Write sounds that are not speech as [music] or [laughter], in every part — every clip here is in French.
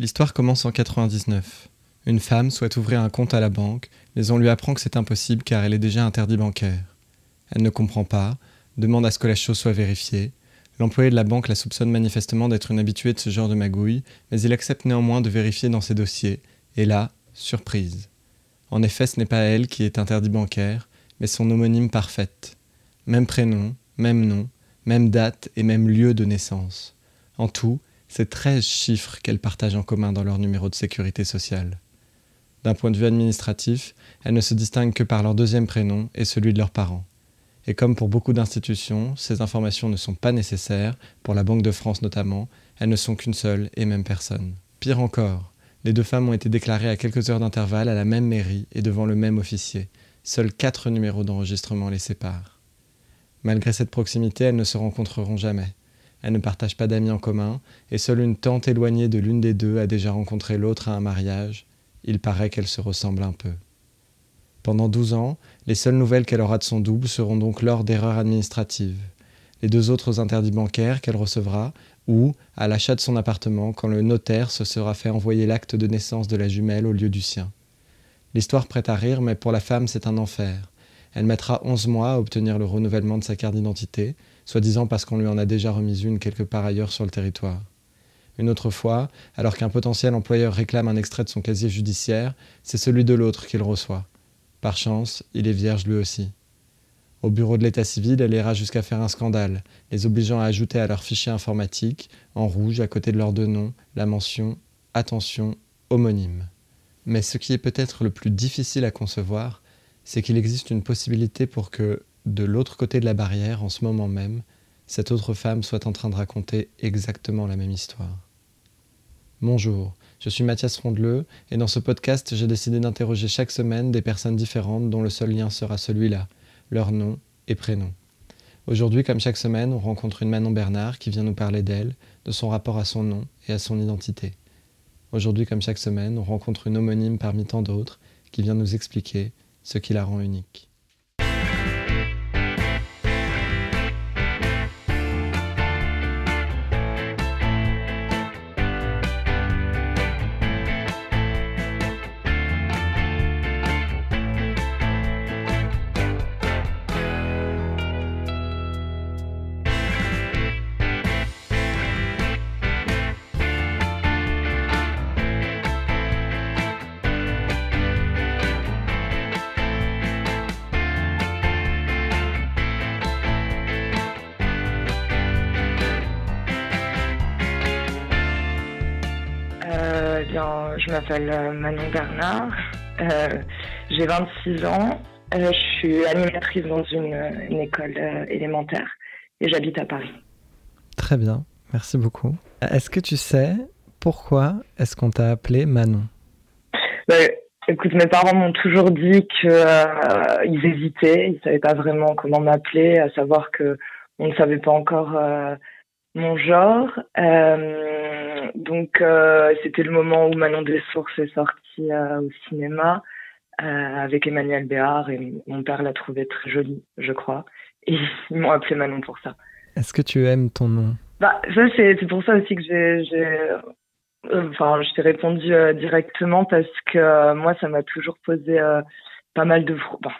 L'histoire commence en 99. Une femme souhaite ouvrir un compte à la banque, mais on lui apprend que c'est impossible car elle est déjà interdit bancaire. Elle ne comprend pas, demande à ce que la chose soit vérifiée. L'employé de la banque la soupçonne manifestement d'être une habituée de ce genre de magouille, mais il accepte néanmoins de vérifier dans ses dossiers. Et là, surprise. En effet, ce n'est pas elle qui est interdit bancaire, mais son homonyme parfaite. Même prénom, même nom, même date et même lieu de naissance. En tout, c'est 13 chiffres qu'elles partagent en commun dans leur numéro de sécurité sociale. D'un point de vue administratif, elles ne se distinguent que par leur deuxième prénom et celui de leurs parents. Et comme pour beaucoup d'institutions, ces informations ne sont pas nécessaires, pour la Banque de France notamment, elles ne sont qu'une seule et même personne. Pire encore, les deux femmes ont été déclarées à quelques heures d'intervalle à la même mairie et devant le même officier. Seuls quatre numéros d'enregistrement les séparent. Malgré cette proximité, elles ne se rencontreront jamais. Elles ne partagent pas d'amis en commun, et seule une tante éloignée de l'une des deux a déjà rencontré l'autre à un mariage. Il paraît qu'elles se ressemblent un peu. Pendant douze ans, les seules nouvelles qu'elle aura de son double seront donc lors d'erreurs administratives. Les deux autres interdits bancaires qu'elle recevra, ou à l'achat de son appartement quand le notaire se sera fait envoyer l'acte de naissance de la jumelle au lieu du sien. L'histoire prête à rire, mais pour la femme c'est un enfer. Elle mettra onze mois à obtenir le renouvellement de sa carte d'identité, soi-disant parce qu'on lui en a déjà remis une quelque part ailleurs sur le territoire. Une autre fois, alors qu'un potentiel employeur réclame un extrait de son casier judiciaire, c'est celui de l'autre qu'il reçoit. Par chance, il est vierge lui aussi. Au bureau de l'état civil, elle ira jusqu'à faire un scandale, les obligeant à ajouter à leur fichier informatique, en rouge à côté de leurs deux noms, la mention Attention, homonyme. Mais ce qui est peut-être le plus difficile à concevoir, c'est qu'il existe une possibilité pour que, de l'autre côté de la barrière, en ce moment même, cette autre femme soit en train de raconter exactement la même histoire. Bonjour, je suis Mathias Rondeleux et dans ce podcast, j'ai décidé d'interroger chaque semaine des personnes différentes dont le seul lien sera celui-là, leur nom et prénom. Aujourd'hui, comme chaque semaine, on rencontre une Manon Bernard qui vient nous parler d'elle, de son rapport à son nom et à son identité. Aujourd'hui, comme chaque semaine, on rencontre une homonyme parmi tant d'autres qui vient nous expliquer ce qui la rend unique. M'appelle euh, Manon Bernard, euh, j'ai 26 ans, euh, je suis animatrice dans une, école élémentaire et j'habite à Paris. Très bien, merci beaucoup. Est-ce que tu sais pourquoi est-ce qu'on t'a appelé Manon? Ben, Écoute, mes parents m'ont toujours dit qu'ils hésitaient, ils ne savaient pas vraiment comment m'appeler, à savoir que on ne savait pas encore mon genre. Euh, donc euh, c'était le moment où Manon des Sources est sortie euh, au cinéma avec Emmanuel Béard et mon père l'a trouvée très jolie, je crois. Et [laughs] ils m'ont appelé Manon pour ça. Est-ce que tu aimes ton nom? Bah ça c'est pour ça aussi que j'ai enfin je t'ai répondu directement parce que moi ça m'a toujours posé pas mal de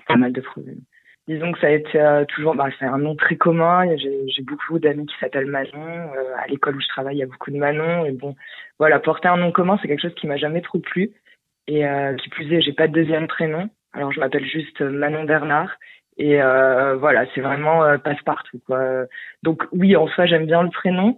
pas mal de problèmes disons que ça a été euh, toujours, bah, c'est un nom très commun. J'ai beaucoup d'amis qui s'appellent Manon. Euh, à l'école où je travaille, il y a beaucoup de Manon. Et bon, voilà, porter un nom commun, c'est quelque chose qui m'a jamais trop plu. Et euh, qui plus est, j'ai pas de deuxième prénom. Alors je m'appelle juste Manon Bernard. Et voilà, c'est vraiment passe-partout. Quoi. Donc oui, en soi, j'aime bien le prénom,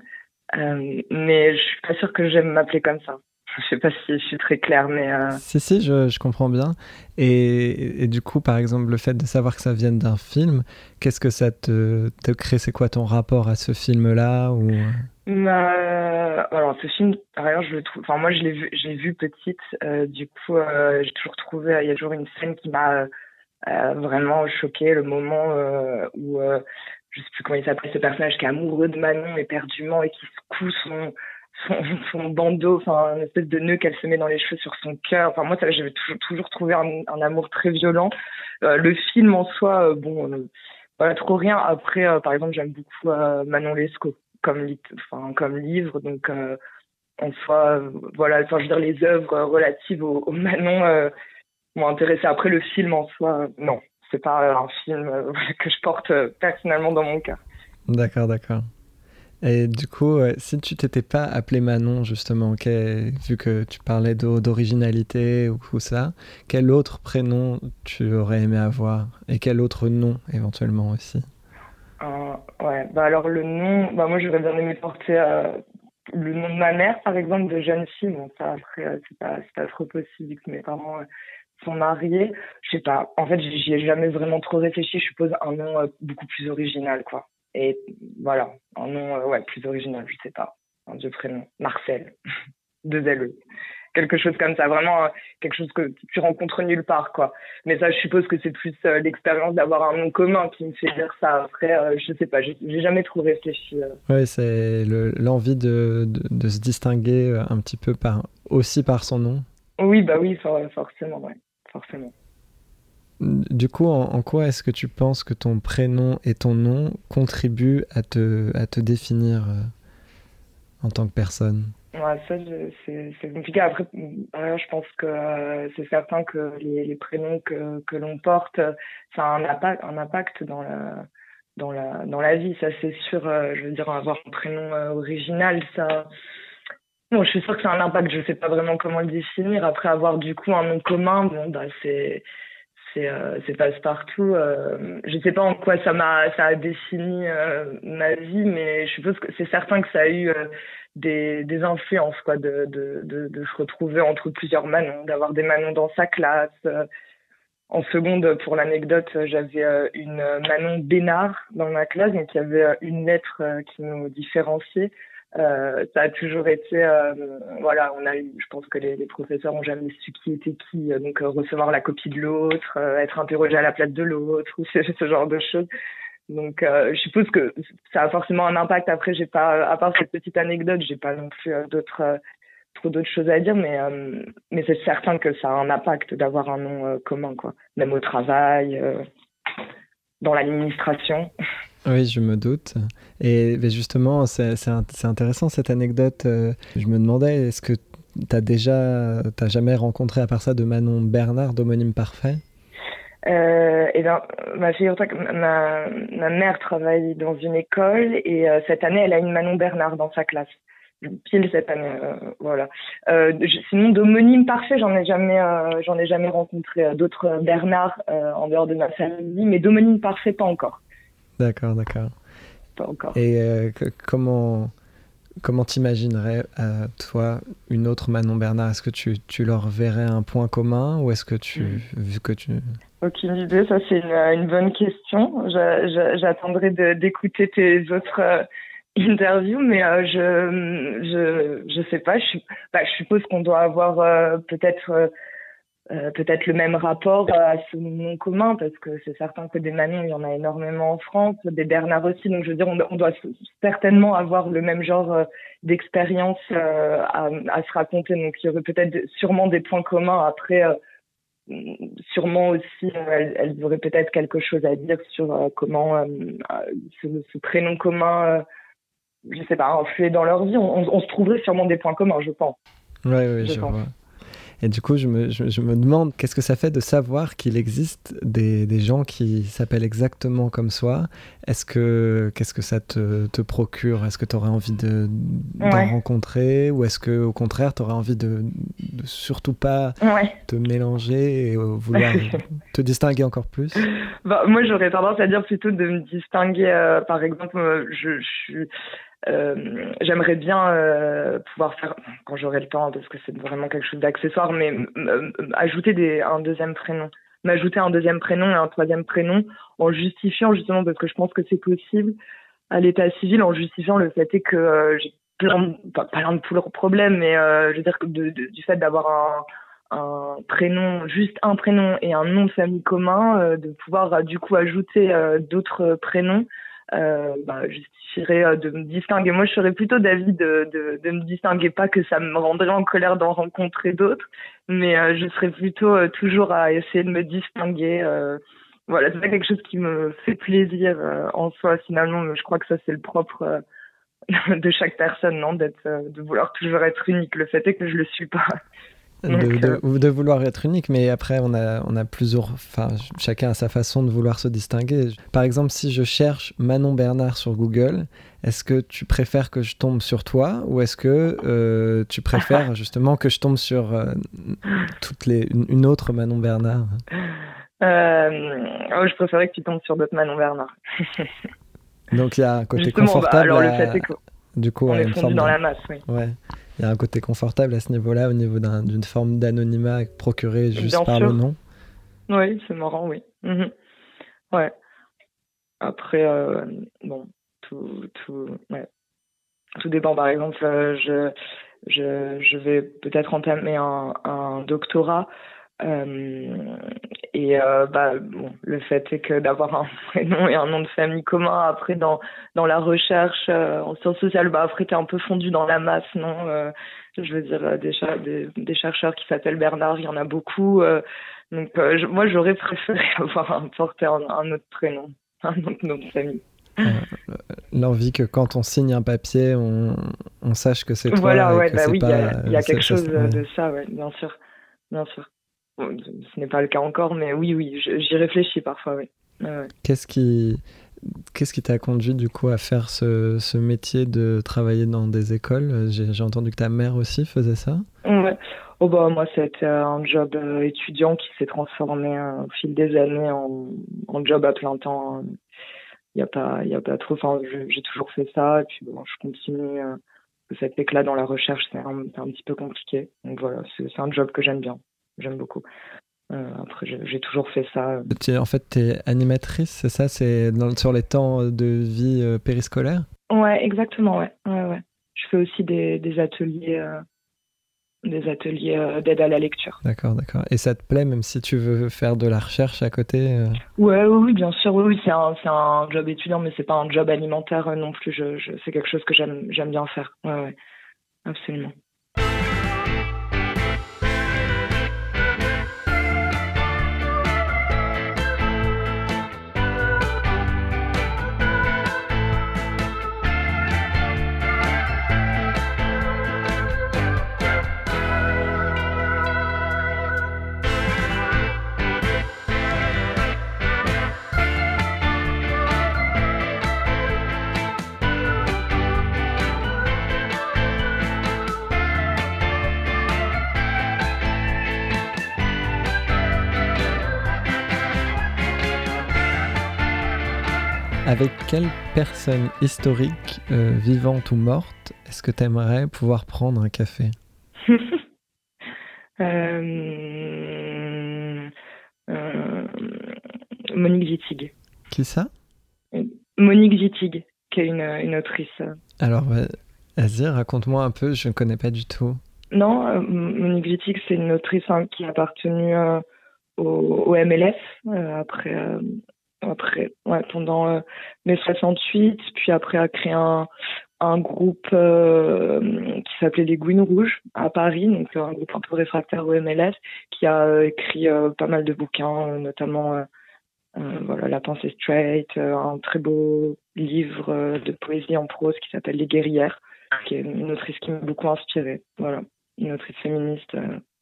mais je suis pas sûre que j'aime m'appeler comme ça. Je sais pas si je suis très claire, mais. Euh... Si, si, je, je comprends bien. Et, et, du coup, par exemple, le fait de savoir que ça vient d'un film, qu'est-ce que ça te, te crée? C'est quoi ton rapport à ce film-là ou... Euh, alors, ce film, par ailleurs, je le trouve. Enfin, moi, je l'ai vu, j'ai vu petite. Euh, du coup, euh, j'ai toujours trouvé. Il y a toujours une scène qui m'a vraiment choqué, le moment où je sais plus comment il s'appelle ce personnage qui est amoureux de Manon éperdument et qui secoue son [laughs] son, bandeau, enfin, une espèce de nœud qu'elle se met dans les cheveux sur son cœur. Enfin, moi, j'avais toujours, toujours trouvé un, amour très violent. Euh, le film en soi, euh, bon, euh, voilà, trop rien. Après, par exemple, j'aime beaucoup Manon Lescaut comme, enfin, comme livre, donc en soi, voilà, enfin, je veux dire, les œuvres relatives au, au Manon m'ont intéressé. Après, le film en soi, non, c'est pas un film [laughs] que je porte personnellement dans mon cœur. D'accord, d'accord. Et du coup, si tu t'étais pas appelé Manon, justement, vu que tu parlais d'originalité ou, ou, ça, quel autre prénom tu aurais aimé avoir Et quel autre nom, éventuellement, aussi? Euh, Ouais, bah alors le nom, bah moi j'aurais bien aimé porter euh, le nom de ma mère, par exemple, de jeune fille. Bon, ça, après, euh, c'est pas, pas trop possible vu que mes parents sont mariés. Je sais pas, en fait, j'y ai jamais vraiment trop réfléchi. Je suppose un nom beaucoup plus original, quoi. Et voilà, un nom euh, ouais, plus original, je sais pas. Un vieux prénom. Marcel. [laughs] Deux LE. Quelque chose comme ça. Vraiment, euh, quelque chose que tu rencontres nulle part, quoi. Mais ça, je suppose que c'est plus euh, l'expérience d'avoir un nom commun qui me fait dire ça. Après, je sais pas, j'ai jamais trop réfléchi. Oui, c'est l'envie de, de, se distinguer un petit peu par, aussi par son nom. Oui, bah oui, forcément, ouais. Forcément. Du coup, en, quoi est-ce que tu penses que ton prénom et ton nom contribuent à te, à te définir euh, en tant que personne? Ça, c'est compliqué. Après, je pense que euh, c'est certain que les, prénoms que, que l'on porte, ça a un impact, un impact dans la, dans, la, dans la vie. Ça, c'est sûr. Euh, je veux dire, avoir un prénom original, ça. Bon, je suis sûre que a un impact. Je sais pas vraiment comment le définir. Après, avoir du coup un nom commun, bon, bah, c'est c'est euh, c'est passe-partout. Euh, je sais pas en quoi ça m'a ça a défini euh, ma vie, mais je suppose que c'est certain que ça a eu euh, des, influences quoi, de, de, de, se retrouver entre plusieurs manons, d'avoir des manons dans sa classe. En seconde, pour l'anecdote, j'avais une Manon Bénard dans ma classe, donc il y avait une lettre qui nous différenciait. Euh, ça a toujours été, euh, voilà, on a eu, je pense que les, professeurs ont jamais su qui était qui, euh, donc recevoir la copie de l'autre, être interrogé à la place de l'autre, [laughs] ou ce, ce, genre de choses. Donc, je suppose que ça a forcément un impact. Après, j'ai pas, à part cette petite anecdote, j'ai pas non plus d'autres, trop d'autres choses à dire, mais mais c'est certain que ça a un impact d'avoir un nom commun, quoi. Même au travail, dans l'administration. [laughs] Oui, je me doute. Et justement, c'est intéressant cette anecdote. Euh, je me demandais, est-ce que tu as déjà, t'as jamais rencontré à part ça de Manon Bernard, d'homonyme parfait? Euh, et ben, ma, ma, ma mère travaille dans une école et euh, cette année, elle a une Manon Bernard dans sa classe. Pile cette année, euh, voilà. sinon, d'homonyme parfait, j'en ai jamais, j'en ai jamais rencontré d'autres Bernard en dehors de ma famille, mais d'homonyme parfait, pas encore. D'accord, d'accord. Pas encore. Et euh, comment comment t'imaginerais, euh, toi, une autre Manon Bernard? Est-ce que tu, tu, leur verrais un point commun ou est-ce que tu, hmm. vu que tu... Aucune idée, ça c'est une, une, bonne question. J'attendrai d'écouter tes autres euh, [laughs] interviews, mais je, je je sais pas. Je, bah, je suppose qu'on doit avoir peut-être euh, peut-être le même rapport à ce nom commun parce que c'est certain que des Manon il y en a énormément en France des Bernard aussi. Donc je veux dire on, doit certainement avoir le même genre euh, d'expérience euh, à, à, se raconter. Donc il y aurait peut-être sûrement des points communs. Après sûrement aussi elles, auraient peut-être quelque chose à dire sur comment ce, ce, prénom commun je sais pas influer dans leur vie. On, on, se trouverait sûrement des points communs je pense. Oui oui je, je vois et du coup, je me, je, me demande qu'est-ce que ça fait de savoir qu'il existe des, des, gens qui s'appellent exactement comme soi. Est-ce que qu'est-ce que ça te, te procure? Est-ce que tu aurais envie de d'en rencontrer? Ou est-ce que au contraire, tu aurais envie de, de, surtout pas te mélanger et vouloir [laughs] te distinguer encore plus? Bah, Moi, j'aurais tendance à dire plutôt de me distinguer. Euh, par exemple, euh, je, je suis euh, j'aimerais bien euh, pouvoir faire, quand j'aurai le temps, parce que c'est vraiment quelque chose d'accessoire, mais ajouter des, un deuxième prénom. M'ajouter un deuxième prénom et un troisième prénom en justifiant justement, parce que je pense que c'est possible à l'état civil, en justifiant le fait que euh, j'ai plein, pas plein de problèmes, mais euh, je veux dire du fait d'avoir un, un prénom, juste un prénom et un nom de famille commun, de pouvoir du coup ajouter d'autres prénoms euh, bah, justifierait euh, de me distinguer. Moi, je serais plutôt d'avis de, de, de me distinguer, pas que ça me rendrait en colère d'en rencontrer d'autres, mais euh, je serais plutôt euh, toujours à essayer de me distinguer. voilà, c'est pas quelque chose qui me fait plaisir en soi finalement, je crois que ça c'est le propre [laughs] de chaque personne, non, d'être, de vouloir toujours être unique. Le fait est que je le suis pas. De, de, vouloir être unique, mais après on a, on a plusieurs, enfin chacun a sa façon de vouloir se distinguer. Par exemple, si je cherche Manon Bernard sur Google, est-ce que tu préfères que je tombe sur toi ou est-ce que euh, tu préfères [laughs] justement que je tombe sur euh, toutes les, une, autre Manon Bernard? Euh, oh, Je préférais que tu tombes sur d'autres Manon Bernard. Donc il y a un côté bah, confortable. alors le fait est que du coup, on est fondu dans la masse, oui. Ouais il y a un côté confortable à ce niveau-là, au niveau d'une forme d'anonymat procuré juste par le nom. Oui, c'est marrant, oui. Mhm. Ouais. Après, euh, bon, tout, tout, ouais. tout dépend. Par exemple, euh, je, je, je vais peut-être entamer un, un doctorat euh, et euh, bah, bon, le fait est que d'avoir un [laughs] prénom et un nom de famille commun, après dans, dans la recherche euh, en sciences sociales, bah, après t'es un peu fondu dans la masse, non Je veux dire, des, des, des, chercheurs qui s'appellent Bernard, il y en a beaucoup. donc moi j'aurais [laughs] préféré avoir un, porté un, un, autre prénom, [laughs] un autre nom de famille. L'envie que quand on signe un papier, on, on sache que c'est toi. Voilà, ouais, bah oui, il y, a quelque chose de ça, ouais, bien sûr, bien sûr ce n'est pas le cas encore, mais oui, oui, j'y réfléchis parfois, oui. Qu'est-ce qui Qu'est-ce qui t'a conduit du coup à faire ce, ce métier de travailler dans des écoles? J'ai entendu que ta mère aussi faisait ça. Ouais. Oh bah moi c'était un job euh, étudiant qui s'est transformé euh, au fil des années en, en job à plein temps. Il y a pas il y a pas trop. Enfin j'ai toujours fait ça et puis bon je continue. Euh, cet éclat dans la recherche c'est un, un petit peu compliqué. Donc voilà c'est un job que j'aime bien j'aime beaucoup. Euh, après, j'ai toujours fait ça. en fait, tu es animatrice, c'est ça? C'est sur les temps de vie euh, périscolaire Ouais, exactement, ouais. ouais, ouais. Je fais aussi des, des ateliers, euh, des ateliers d'aide à la lecture. D'accord, d'accord. Et ça te plaît, même si tu veux faire de la recherche à côté Ouais, oui, bien sûr. Oui, oui c'est un, un, job étudiant, mais c'est pas un job alimentaire non plus. Je, je c'est quelque chose que j'aime bien faire. Ouais, ouais. Absolument. Quelle personne historique, euh, vivante ou morte, est-ce que tu aimerais pouvoir prendre un café? [laughs] Euh, euh, Monique Wittig. Qui ça? Monique Wittig, qui est une, autrice. Alors, vas-y, raconte-moi un peu, je ne connais pas du tout. Non, Monique Wittig, c'est une autrice hein, qui a appartenu au, au, MLF après pendant euh, mai 68, puis après a créé un, un groupe euh, qui s'appelait les Gouines Rouges à Paris, donc un groupe un peu réfractaire au MLS, qui a euh, écrit pas mal de bouquins, notamment voilà La pensée straight, un très beau livre de poésie en prose qui s'appelle Les Guerrières, qui est une autrice qui m'a beaucoup inspirée. Voilà, une autrice féministe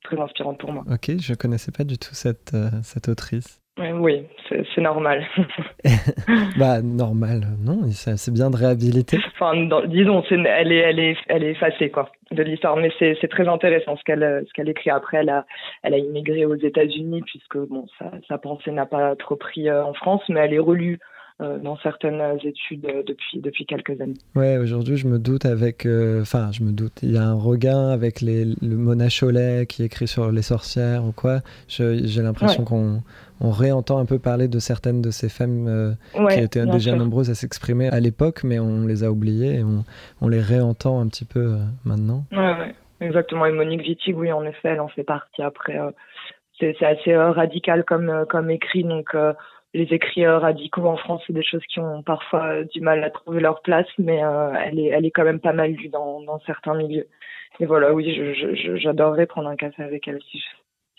très inspirante pour moi. Ok, je connaissais pas du tout cette, cette autrice. Oui, c'est normal. [laughs] [laughs] bah normal, non, c'est bien de réhabiliter. Enfin, disons, elle est, elle est, elle est effacée quoi de l'histoire, mais c'est très intéressant ce qu'elle, ce qu'elle écrit après. Elle a, elle a immigré aux États-Unis puisque bon, sa, sa pensée n'a pas trop pris euh, en France, mais elle est relue euh, dans certaines études euh, depuis, depuis quelques années. Ouais, aujourd'hui, je me doute avec. Euh, enfin, je me doute. Il y a un regain avec les, le Mona Cholet qui écrit sur les sorcières ou quoi. J'ai l'impression qu'on on réentend un peu parler de certaines de ces femmes qui étaient déjà nombreuses à s'exprimer à l'époque, mais on les a oubliées et on, on les réentend un petit peu maintenant. Ouais, ouais, exactement. Et Monique Wittig, oui, en effet, elle en fait partie. Après, c'est assez radical comme, comme écrit, donc les écrits radicaux en France, c'est des choses qui ont parfois du mal à trouver leur place, mais euh, elle, est, elle est quand même pas mal lue dans, dans certains milieux. Et voilà, oui, j'adorerais prendre un café avec elle si,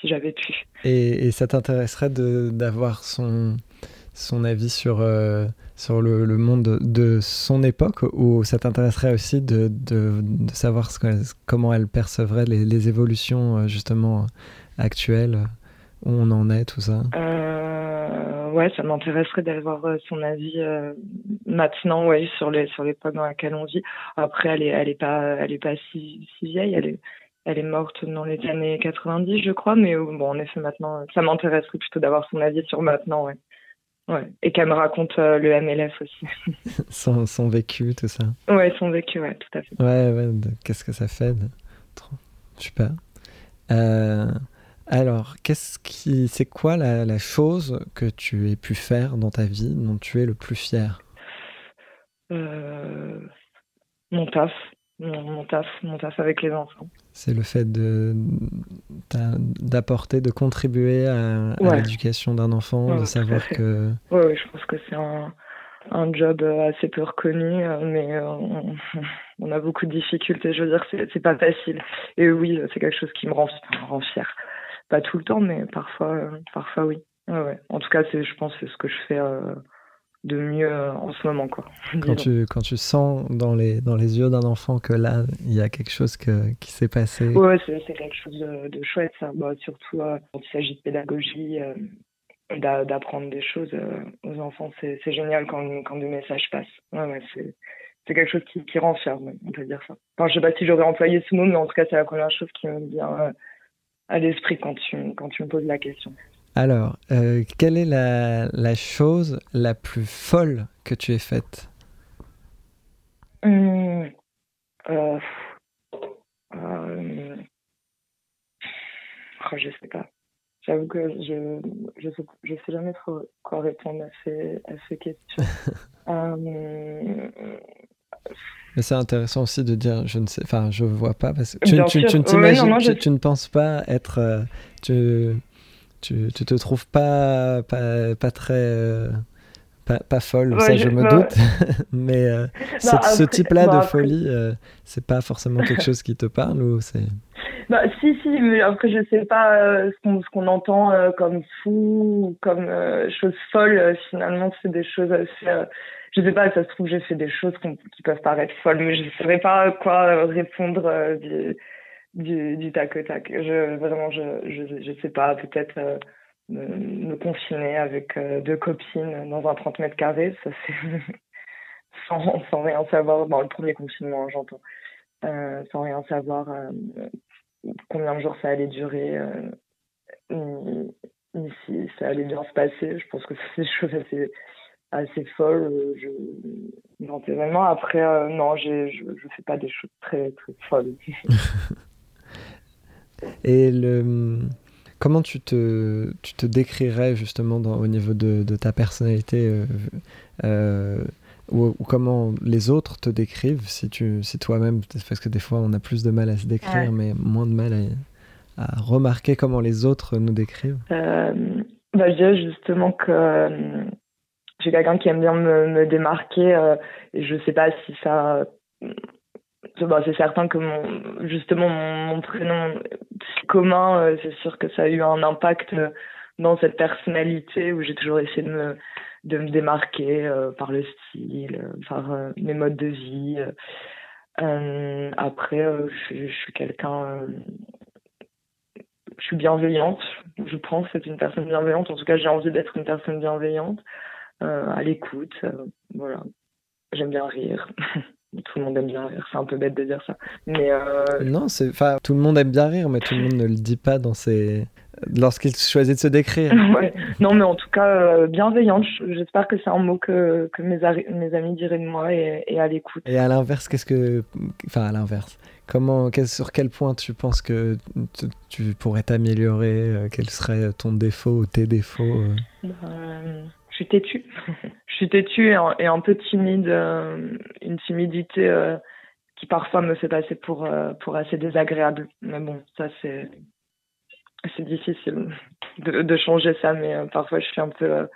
si j'avais pu. Et, et ça t'intéresserait d'avoir son, son avis sur, euh, sur le, le, monde de son époque ou ça t'intéresserait aussi de, de, de savoir ce comment elle percevrait les, les, évolutions justement actuelles, où on en est, tout ça? Ouais, ça m'intéresserait d'avoir son avis maintenant, ouais, sur les sur l'époque dans laquelle on vit. Après, elle est elle est pas elle est pas si, si vieille, elle est elle est morte dans les années 90, je crois, mais euh, bon, en effet, maintenant, ça m'intéresserait plutôt d'avoir son avis sur maintenant, ouais. Ouais. Et qu'elle me raconte euh, le MLF aussi. [laughs] son, son, vécu, tout ça. Ouais, son vécu, ouais, tout à fait. Ouais, ouais, qu'est-ce que ça fait de... Trop... Super. Euh, alors, qu'est-ce qui, c'est quoi la, la, chose que tu aies pu faire dans ta vie dont tu es le plus fier? Euh, Mon taf mon, taf, mon taf avec les enfants. C'est le fait de d'apporter, de contribuer à, l'éducation d'un enfant, de savoir que. Oui, ouais, je pense que c'est un, un, job assez peu reconnu, mais on, [laughs] on, a beaucoup de difficultés. Je veux dire, c'est pas facile. Et oui, c'est quelque chose qui me rend, me rend fier. Pas tout le temps, mais parfois, parfois oui. Ouais, En tout cas, je pense que c'est ce que je fais. Euh, de mieux euh, en ce moment. Quoi, [laughs] quand, tu, quand tu sens dans les, dans les yeux d'un enfant que là, il y a quelque chose que, qui s'est passé. Oui, c'est quelque chose de, chouette, ça. Bah, surtout euh, quand il s'agit de pédagogie, euh, d'apprendre des choses aux enfants, c'est génial quand, quand des messages passent. Ouais, ouais, c'est c'est quelque chose qui, qui rend fier, on peut dire ça. Enfin, je sais pas si j'aurais employé ce mot, mais en tout cas, c'est la première chose qui me vient à l'esprit quand tu, quand tu me poses la question. Alors, euh, quelle est la, la, chose la plus folle que tu aies faite? Mmh, euh, euh, oh, Je sais pas. J'avoue que je je sais, je sais jamais trop quoi répondre à ces, à ces questions. euh, [laughs] mais c'est intéressant aussi de dire, je ne sais, enfin, je vois pas parce que tu, tu, tu, tu, tu, ne penses pas être, euh, tu, tu, tu te trouves pas, pas, pas très. Euh, pas, pas, folle, ça je, me doute, [laughs] mais euh, ce type-là de folie, euh, c'est pas forcément quelque chose qui te parle ou c'est [laughs] bah, si, si, mais après, je sais pas ce qu'on entend comme fou, comme chose folle. finalement, c'est des choses assez. je sais pas, ça se trouve, j'ai fait des choses qui peuvent paraître folles, mais je ne saurais pas quoi répondre du, du tac au tac. Vraiment, je, je, je sais pas, peut-être euh, me, confiner avec euh, deux copines dans un 30 mètres carrés, ça c'est [laughs] sans, sans rien savoir, dans le premier confinement, j'entends, euh, sans rien savoir combien de jours ça allait durer, ni, ni, si ça allait bien se passer. Je pense que c'est des choses assez assez folles. Je, éventuellement, après, non, je, je fais pas des choses très, très folles. [laughs] Et le, comment tu te, tu te décrirais justement dans, au niveau de, de ta personnalité euh, euh, ou, comment les autres te décrivent si, tu, si toi-même, parce que des fois on a plus de mal à se décrire, mais moins de mal à, à, remarquer comment les autres nous décrivent? Euh, bah, Je dirais justement que j'ai quelqu'un qui aime bien me, me démarquer et je sais pas si ça bah, c'est certain que mon, justement mon, prénom commun, euh, c'est sûr que ça a eu un impact euh, dans cette personnalité où j'ai toujours essayé de me, de me démarquer euh, par le style, par mes modes de vie. après, je, je, suis quelqu'un, je suis bienveillante. Je pense c'est une personne bienveillante. En tout cas, j'ai envie d'être une personne bienveillante, à l'écoute. voilà, j'aime bien rire. [laughs] tout le monde aime bien rire. C'est un peu bête de dire ça. Mais euh... Non, c'est, enfin, tout le monde aime bien rire, mais tout le monde ne le dit pas dans ses... lorsqu'il choisit de se décrire. [laughs] ouais. Non, mais en tout cas, euh, bienveillante. J'espère que c'est un mot que, que mes, mes amis diraient de moi et, et à l'écoute. Et à l'inverse, qu'est-ce que. Enfin, à l'inverse. Comment, quel, sur quel point tu penses que tu, tu pourrais t'améliorer euh, Quel serait ton défaut ou tes défauts bah, je suis têtue. [laughs] je suis têtue et, un peu timide, euh, une timidité euh, qui parfois me fait passer pour, euh, pour assez désagréable. Mais bon, ça c'est c'est difficile de, de, changer ça, mais parfois je suis un peu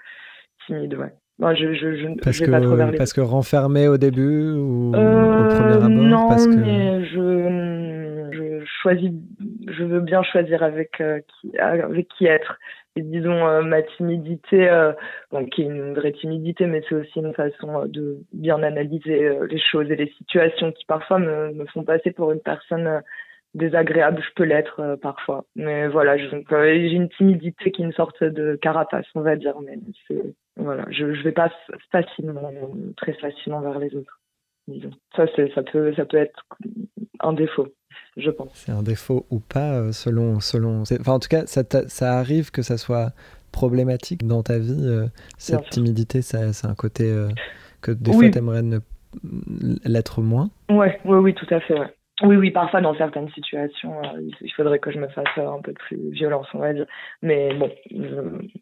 timide, ouais. Je, je, je, parce, que, pas trop vers les... parce que renfermé au début ou au premier abord Non, parce que... mais je, je choisis je veux bien choisir avec qui, avec qui être. Disons ma timidité, bon, qui est une vraie timidité, mais c'est aussi une façon de bien analyser les choses et les situations qui parfois me, me font passer pour une personne désagréable, je peux l'être parfois. Mais voilà, j'ai une timidité qui est une sorte de carapace, on va dire. Mais voilà, je, je vais pas facilement, très facilement vers les autres. Ça, ça peut, ça peut être un défaut, je pense. C'est un défaut ou pas, euh, selon, selon. Enfin, en tout cas, ça, ça arrive que ça soit problématique dans ta vie. Euh, cette timidité, ça, c'est un côté euh, que des fois, tu aimerais l'être moins. Ouais, oui, oui, tout à fait. Oui, oui, parfois dans certaines situations, il faudrait que je me fasse un peu plus violence, on va dire. Mais bon,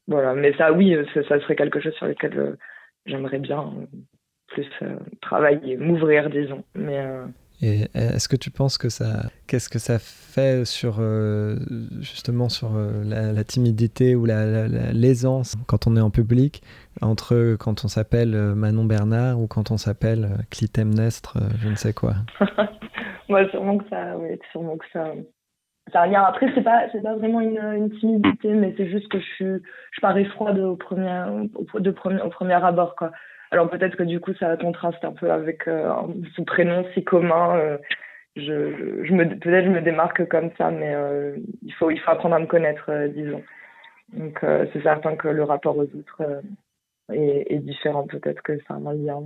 voilà. Mais ça, oui, ça, serait quelque chose sur lequel j'aimerais bien plus travailler, m'ouvrir, disons. Mais, Et est-ce que tu penses que ça, qu'est-ce que ça fait sur euh, justement sur la, timidité ou la, l'aisance quand on est en public entre quand on s'appelle Manon Bernard ou quand on s'appelle Clytemnestre, je ne sais quoi? [laughs] Moi, sûrement que ça, oui, sûrement que ça. Ça a Après, c'est pas, c'est pas vraiment une, une timidité, mais c'est juste que je suis, je parais froide au premier, au, de premier, au premier abord, quoi. Alors peut-être que du coup ça contraste un peu avec euh, ce prénom si commun. Euh, je, je me, peut-être je me démarque comme ça, mais euh, il faut il faut apprendre à me connaître, disons. Donc c'est certain que le rapport aux autres est, est, différent. Peut-être que ça a un lien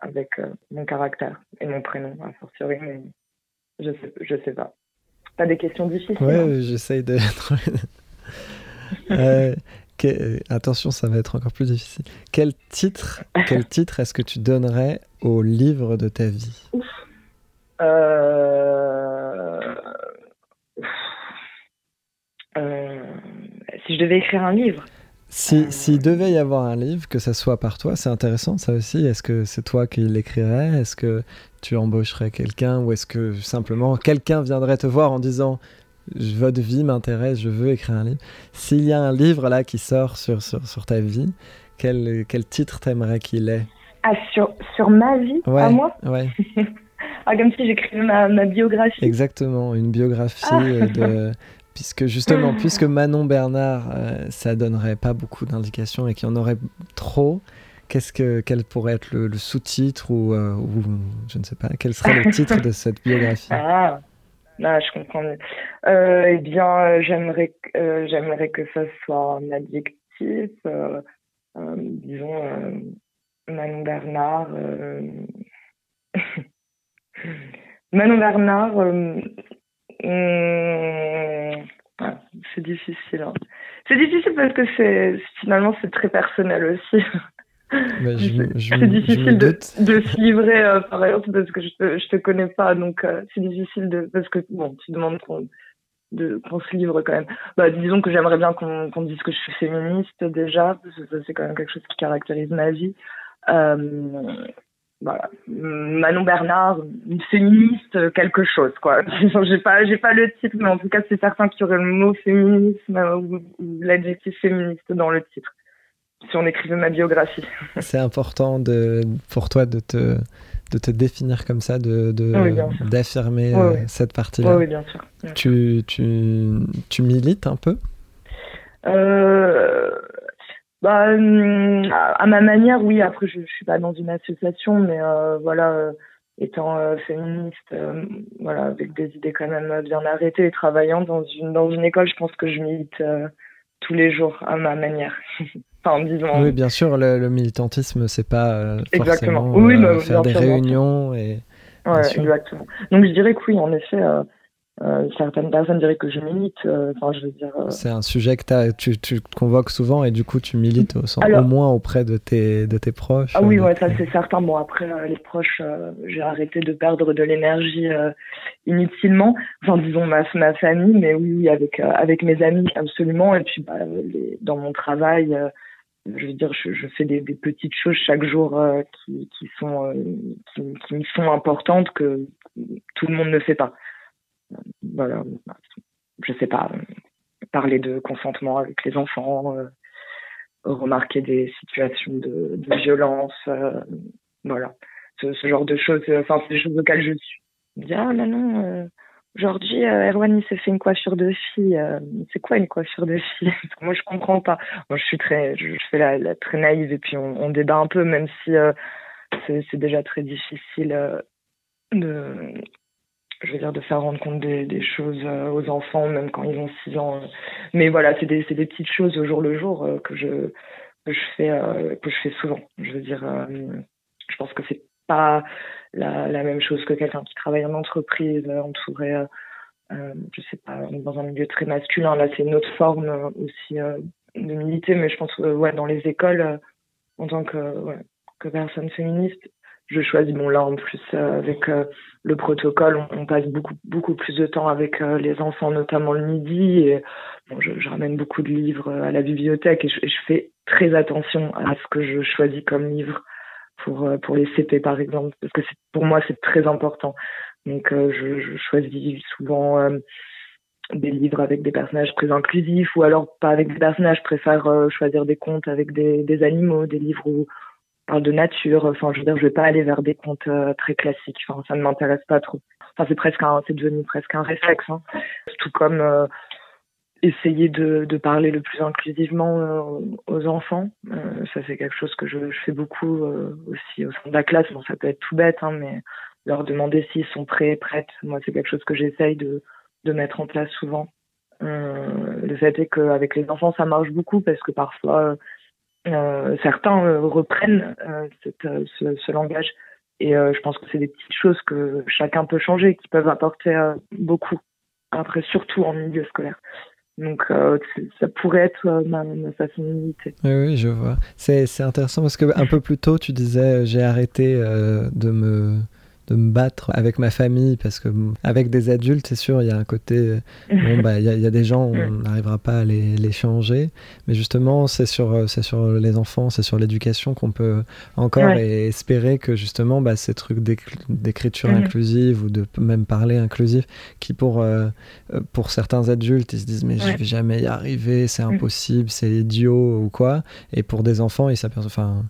avec mon caractère et mon prénom, a fortiori, mais je sais je sais pas. T'as des questions difficiles Ouais, hein? j'essaye de. [laughs] euh, euh, attention, ça va être encore plus difficile. Quel titre, quel [laughs] titre est-ce que tu donnerais au livre de ta vie? Euh, euh, Si je devais écrire un livre. Si, S'il devait y avoir un livre, que ça soit par toi, c'est intéressant ça aussi. Est-ce que c'est toi qui l'écrirais? Est-ce que tu embaucherais quelqu'un? Ou est-ce que simplement quelqu'un viendrait te voir en disant votre vie m'intéresse, je veux écrire un livre. S'il y a un livre là qui sort sur, sur, sur ta vie, quel, quel titre t'aimerais qu'il ait? Ah, sur, sur ma vie? À moi? Ouais. [laughs] ah, comme si j'écrivais ma, ma, biographie. Exactement, une biographie ah. euh, de. [laughs] Puisque justement, puisque [laughs] Manon Bernard, euh, ça donnerait pas beaucoup d'indications et qu'il y en aurait trop, qu'est-ce que quel pourrait être le, sous-titre ou, euh, ou, je ne sais pas, quel serait le titre de cette biographie? Ah. Ah, je comprends Euh, eh bien, j'aimerais, euh, j'aimerais que ça soit un adjectif, euh, disons, Manon Bernard. [laughs] Manon Bernard, hum, ah, c'est difficile. Hein. C'est difficile parce que c'est finalement c'est très personnel aussi. [laughs] c'est difficile de, de, se livrer, euh, par exemple, parce que je te, je te connais pas, donc euh, c'est difficile de, parce que bon, tu demandes qu'on de, qu'on se livre quand même. Bah, disons que j'aimerais bien qu'on qu'on dise que je suis féministe déjà, parce que c'est quand même quelque chose qui caractérise ma vie. Euh, voilà. Manon Bernard, une féministe, quelque chose, quoi. [laughs] j'ai pas, j'ai pas le titre, mais en tout cas, c'est certain qu'il y aurait le mot féminisme ou l'adjectif féministe dans le titre si on écrivait ma biographie. [laughs] C'est important de, pour toi de te, de te définir comme ça, de, d'affirmer euh, cette partie-là. Oui, bien sûr. Tu, tu, tu, milites un peu? Euh, bah, hum, à ma manière, oui. Après, je, ne suis pas dans une association, mais euh, voilà, étant féministe, voilà, avec des idées quand même bien arrêtées et travaillant dans une dans une école, je pense que je milite tous les jours à ma manière. [laughs] Oui, bien sûr, le, militantisme, c'est pas euh, forcément oui, euh, faire des réunions. Et... exactement. Donc je dirais que oui, en effet, euh, certaines personnes diraient que je milite. Enfin, je veux dire. C'est un sujet que tu, tu, convoques souvent et du coup tu milites au, moins auprès de tes, de tes proches. Ah oui, ouais, ça c'est certain. Bon, après, les proches, j'ai arrêté de perdre de l'énergie inutilement. Enfin, disons ma, ma famille, mais oui, oui avec, avec mes amis, absolument. Et puis bah, dans mon travail je veux dire, je, je fais des, petites choses chaque jour euh, qui, sont euh, qui, me sont importantes que tout le monde ne fait pas. Voilà, je sais pas, parler de consentement avec les enfants, euh, remarquer des situations de, violence, voilà, ce, genre de choses. Enfin, c'est des choses auxquelles je suis bien, ah, non, non Aujourd'hui, euh, Erwan, il s'est fait une coiffure de fille. Euh, c'est quoi une coiffure de fille? [laughs] Moi, je comprends pas. Moi, je suis très, je, fais la, très naïve et puis on, débat un peu, même si euh, c'est déjà très difficile euh, de, je veux dire, de faire rendre compte des, choses aux enfants, même quand ils ont 6 ans. Mais voilà, c'est des, des petites choses au jour le jour que je que je fais que je fais souvent. Je veux dire, je pense que c'est pas la, même chose que quelqu'un qui travaille en entreprise, euh, entouré, euh, euh, je sais pas, dans un milieu très masculin. Là, c'est une autre forme euh, aussi euh, de militer, mais je pense que ouais, dans les écoles, en tant que, personne féministe, je choisis bon là en plus avec le protocole on, passe beaucoup beaucoup plus de temps avec les enfants notamment le midi et bon je, je, ramène beaucoup de livres à la bibliothèque et je, et je, fais très attention à ce que je choisis comme livre pour euh, pour les CP par exemple parce que pour moi c'est très important. Donc euh, je, je, choisis souvent euh, des livres avec des personnages très inclusifs ou alors pas avec des personnages. Je préfère euh, choisir des contes avec des, des animaux des livres où on parle de nature. Enfin je veux dire je vais pas aller vers des contes euh, très classiques. Enfin ça ne m'intéresse pas trop. Enfin c'est presque un c'est devenu presque un réflexe hein. tout comme euh, essayer de, de, parler le plus inclusivement euh, aux enfants. Euh, ça, c'est quelque chose que je, je fais beaucoup euh, aussi au sein de la classe. Bon, ça peut être tout bête, hein, mais leur demander s'ils sont prêts, prêtes. Moi, c'est quelque chose que j'essaye de, de mettre en place souvent. le fait est qu'avec les enfants, ça marche beaucoup parce que parfois, certains reprennent cette, ce, ce, langage. Et je pense que c'est des petites choses que chacun peut changer, qui peuvent apporter beaucoup. Après, surtout en milieu scolaire. Donc, euh, ça pourrait être euh, ma, ma, façon. Oui, oui, je vois. C'est intéressant parce que un peu plus tôt, tu disais j'ai arrêté euh, de me de me battre avec ma famille parce que avec des adultes c'est sûr il y a un côté [laughs] bon bah il y, y, a des gens on n'arrivera pas à les, les, changer mais justement c'est sur c'est sur les enfants c'est sur l'éducation qu'on peut encore ouais. espérer que justement bah, ces trucs d'écriture mmh. inclusive ou de même parler inclusif qui pour euh, pour certains adultes ils se disent mais ouais. je vais jamais y arriver c'est impossible c'est idiot ou quoi et pour des enfants ils s'aperçoivent enfin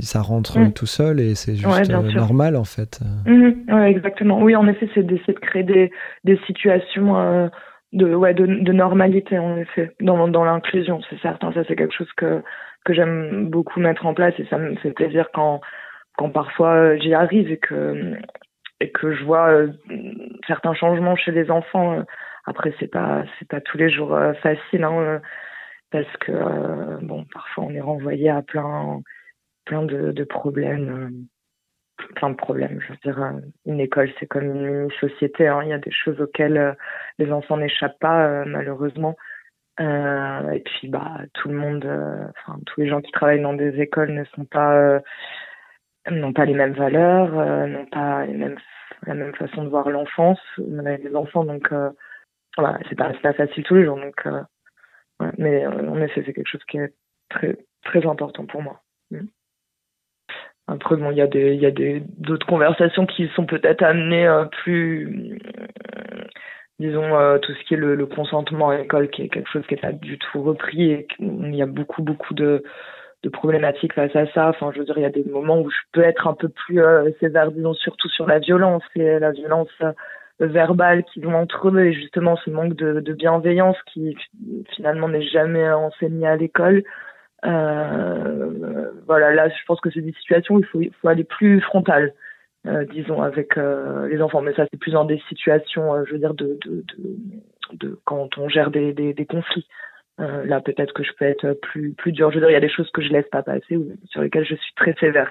ça rentre mmh. tout seul et c'est juste ouais, euh, normal en fait. Mmh, ouais, exactement. Oui, en effet, c'est d'essayer de créer des, des situations euh, de, ouais, de, de, normalité, en effet, dans, dans l'inclusion, c'est certain. Ça, c'est quelque chose que, que j'aime beaucoup mettre en place et ça me fait plaisir quand, quand parfois euh, j'y arrive et que, et que je vois euh, certains changements chez les enfants. Après, c'est pas, c'est pas tous les jours euh, facile, hein, parce que, bon, parfois on est renvoyé à plein, plein de, problèmes, euh, plein de problèmes. Je veux euh, une école, c'est comme une société. Hein. Il y a des choses auxquelles euh, les enfants n'échappent pas, malheureusement. Et puis, bah, tout le monde, tous les gens qui travaillent dans des écoles ne sont pas, n'ont pas les mêmes valeurs, n'ont pas la même façon de voir l'enfance, les enfants. Donc, voilà, c'est pas, pas facile tous les jours. Donc, mais en effet, c'est quelque chose qui est très, très important pour moi. Mmh. Après, bon, il y a des, il y a des, d'autres conversations qui sont peut-être amenées euh, plus, euh, disons, euh, tout ce qui est le, le, consentement à l'école, qui est quelque chose qui n'est pas du tout repris et il y a beaucoup, beaucoup de, de problématiques face à ça. Enfin, je veux dire, il y a des moments où je peux être un peu plus euh, sévère, disons, surtout sur la violence et la violence euh, verbale qu'ils ont entre eux et justement ce manque de, de bienveillance qui finalement n'est jamais enseigné à l'école. Euh, voilà, là, je pense que c'est des situations où il faut, aller plus frontal, euh, disons, avec euh, les enfants. Mais ça, c'est plus dans des situations, je veux dire, de, de, de, quand on gère des, des, conflits. Là, peut-être que je peux être plus, plus dur. Je veux dire, il y a des choses que je laisse pas passer ou sur lesquelles je suis très sévère.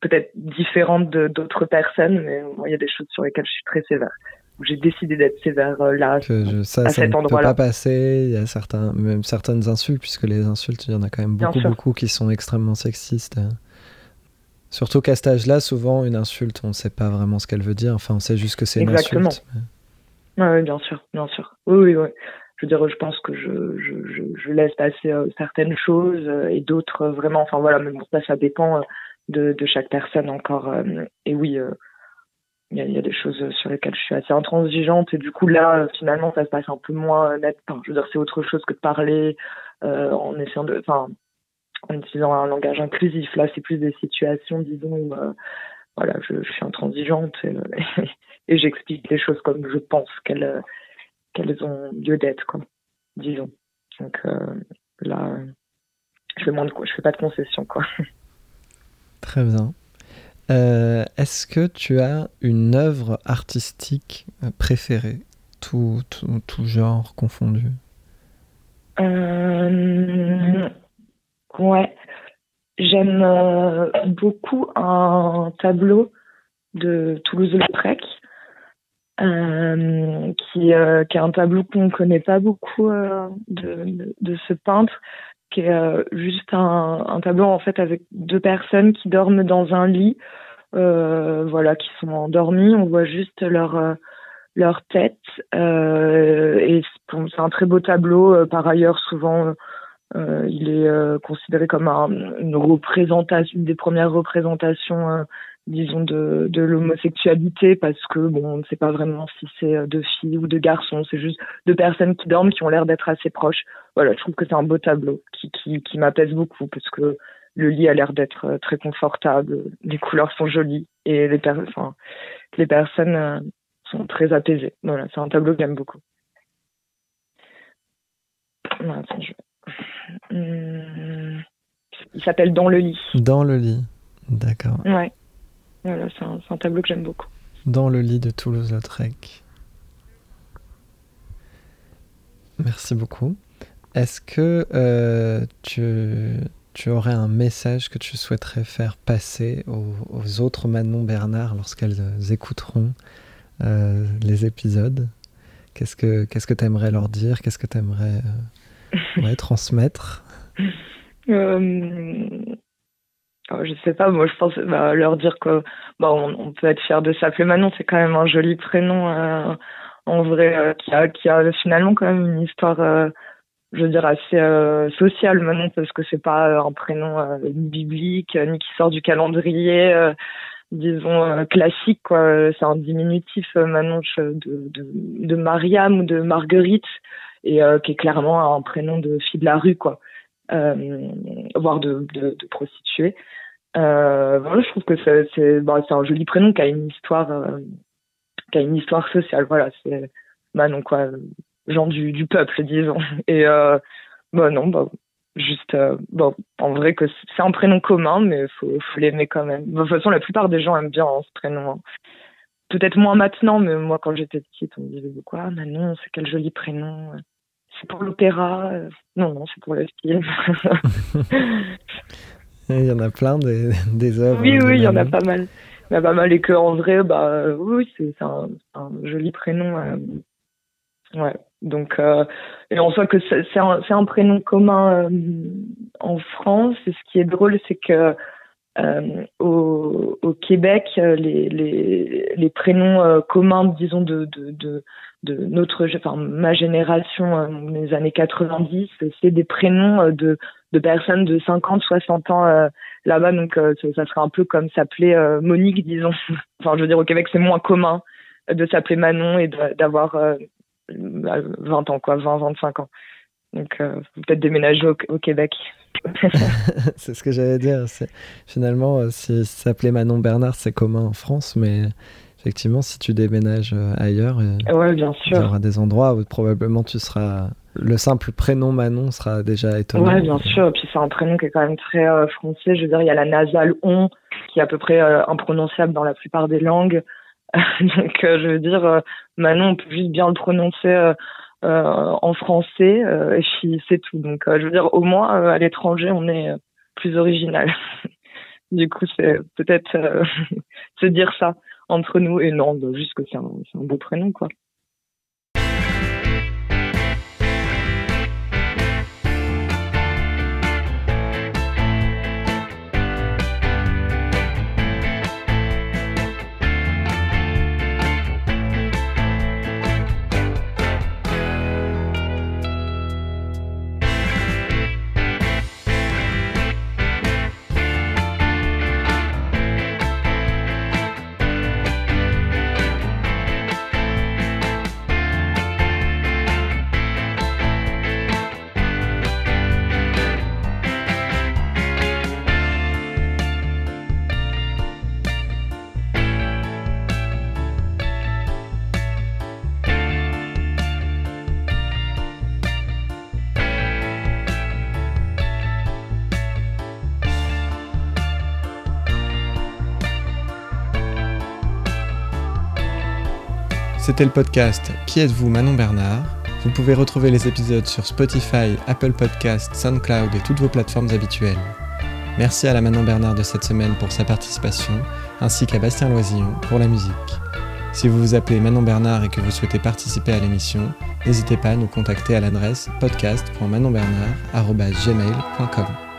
Peut-être différentes d'autres personnes, mais il y a des choses sur lesquelles je suis très sévère j'ai décidé d'être sévère euh, là je, ça, à ça cet endroit là. peut pas passer. Il y a certains, même certaines insultes, puisque les insultes, il y en a quand même beaucoup, beaucoup qui sont extrêmement sexistes. Surtout qu'à cet âge-là, souvent, une insulte, on ne sait pas vraiment ce qu'elle veut dire. Enfin, on sait juste que c'est une Exactement. insulte. Mais... Oui, bien sûr, bien sûr. Oui, oui, oui. Je veux dire, je pense que je, je, je, je laisse passer euh, certaines choses euh, et d'autres euh, vraiment. Enfin voilà, mais bon, ça, ça dépend de, de chaque personne encore. Et oui, il y, a, des choses sur lesquelles je suis assez intransigeante et du coup là finalement ça se passe un peu moins net je veux dire c'est autre chose que de parler euh, en essayant de en utilisant un langage inclusif là c'est plus des situations disons où, euh, voilà, je, suis intransigeante [laughs] et, j'explique les choses comme je pense qu'elles qu'elles ont lieu d'être, quoi, disons. Donc là, je fais je fais pas de concessions, quoi. Très bien. Est-ce que tu as une œuvre artistique préférée, tout, tout, tout genre confondu? Euh, Ouais. J'aime euh, beaucoup un tableau de Toulouse-Lautrec, euh, qui, euh, qui est un tableau qu'on ne connaît pas beaucoup euh, de, de, ce peintre, qui est juste un, tableau en fait avec deux personnes qui dorment dans un lit, voilà, qui sont endormies. On voit juste leur leur tête. Euh, et c'est un très beau tableau. par ailleurs, souvent euh, il est euh, considéré comme un, une représentation, une des premières représentations, euh, disons, de, de l'homosexualité, parce que bon, on ne sait pas vraiment si c'est deux filles ou deux garçons, c'est juste deux personnes qui dorment, qui ont l'air d'être assez proches. Voilà, je trouve que c'est un beau tableau qui, qui, qui m'apaise beaucoup, parce que le lit a l'air d'être très confortable, les couleurs sont jolies et les, enfin, les personnes sont très apaisées. Voilà, c'est un tableau que j'aime beaucoup. Je... Il s'appelle Dans le lit. Dans le lit, d'accord. Ouais. Voilà, c'est un, tableau que j'aime beaucoup. Dans le lit de Toulouse-Lautrec. Merci beaucoup. Est-ce que euh, tu, tu, aurais un message que tu souhaiterais faire passer aux, autres Manon Bernard lorsqu'elles écouteront euh, les épisodes? Qu'est-ce que tu aimerais leur dire? Qu'est-ce que tu aimerais euh, [laughs] ouais, transmettre. Euh, oh, Je sais pas, moi je pense bah, leur dire que bah, on, peut être fier de s'appeler Manon, c'est quand même un joli prénom euh, en vrai euh, qui, a, qui a finalement quand même une histoire, je veux dire, assez sociale Manon, parce que c'est pas un prénom biblique ni qui sort du calendrier disons classique quoi. C'est un diminutif Manon de, de Mariam ou de Marguerite et euh, qui est clairement un prénom de fille de la rue, quoi, euh, voire de, de, prostituée. Euh, voilà, je trouve que c'est c'est bah, un joli prénom qui a une histoire qui a une histoire sociale. Voilà, c'est bah non quoi, gens du, du peuple, disons. Et bah non, bah juste bon en vrai que c'est un prénom commun mais faut faut l'aimer quand même de toute façon la plupart des gens aiment bien hein, ce prénom hein. peut-être moins maintenant mais moi quand j'étais petite on me disait quoi Manon c'est quel joli prénom c'est pour l'opéra. Euh, non, non, c'est pour le film. [laughs] il y en a plein des, des œuvres. Oui, oui, il y en a pas mal. Il y en a pas mal et que en vrai, bah oui, c'est un, un, joli prénom. Euh, ouais. Donc, euh, et on sait que c'est un, un, prénom commun en France. Et ce qui est drôle, c'est que euh, au, au, Québec, les, les, les prénoms communs, disons, de, de, de, de notre, enfin ma génération, euh, les années 90, c'est des prénoms euh, de, de personnes de 50, 60 ans euh, là-bas, donc ça serait un peu comme s'appeler Monique, disons. [laughs] enfin, je veux dire, au Québec, c'est moins commun de s'appeler Manon et d'avoir 20 ans, quoi, 20, 25 ans. Donc, peut-être déménager au, Québec. [laughs] [laughs] c'est ce que j'allais dire. Finalement, s'appeler Manon Bernard, c'est commun en France, mais effectivement, si tu déménages euh, ailleurs, euh, ouais, bien sûr. il y aura des endroits où probablement tu seras. Le simple prénom Manon sera déjà étonnant. Oui, bien sûr. Et puis c'est un prénom qui est quand même très euh, français. Je veux dire, il y a la nasale on qui est à peu près imprononciable dans la plupart des langues. [laughs] Donc, je veux dire, Manon, on peut juste bien le prononcer en français et puis c'est tout. Donc, je veux dire, au moins à l'étranger, on est plus original. [laughs] du coup, c'est peut-être [laughs] se dire ça entre nous et non, juste que c'est un beau prénom, quoi. C'était le podcast Qui êtes-vous Manon Bernard? Vous pouvez retrouver les épisodes sur Spotify, Apple Podcasts, SoundCloud et toutes vos plateformes habituelles. Merci à la Manon Bernard de cette semaine pour sa participation, ainsi qu'à Bastien Loisillon pour la musique. Si vous vous appelez Manon Bernard et que vous souhaitez participer à l'émission, n'hésitez pas à nous contacter à l'adresse podcast.manonbernard.gmail.com.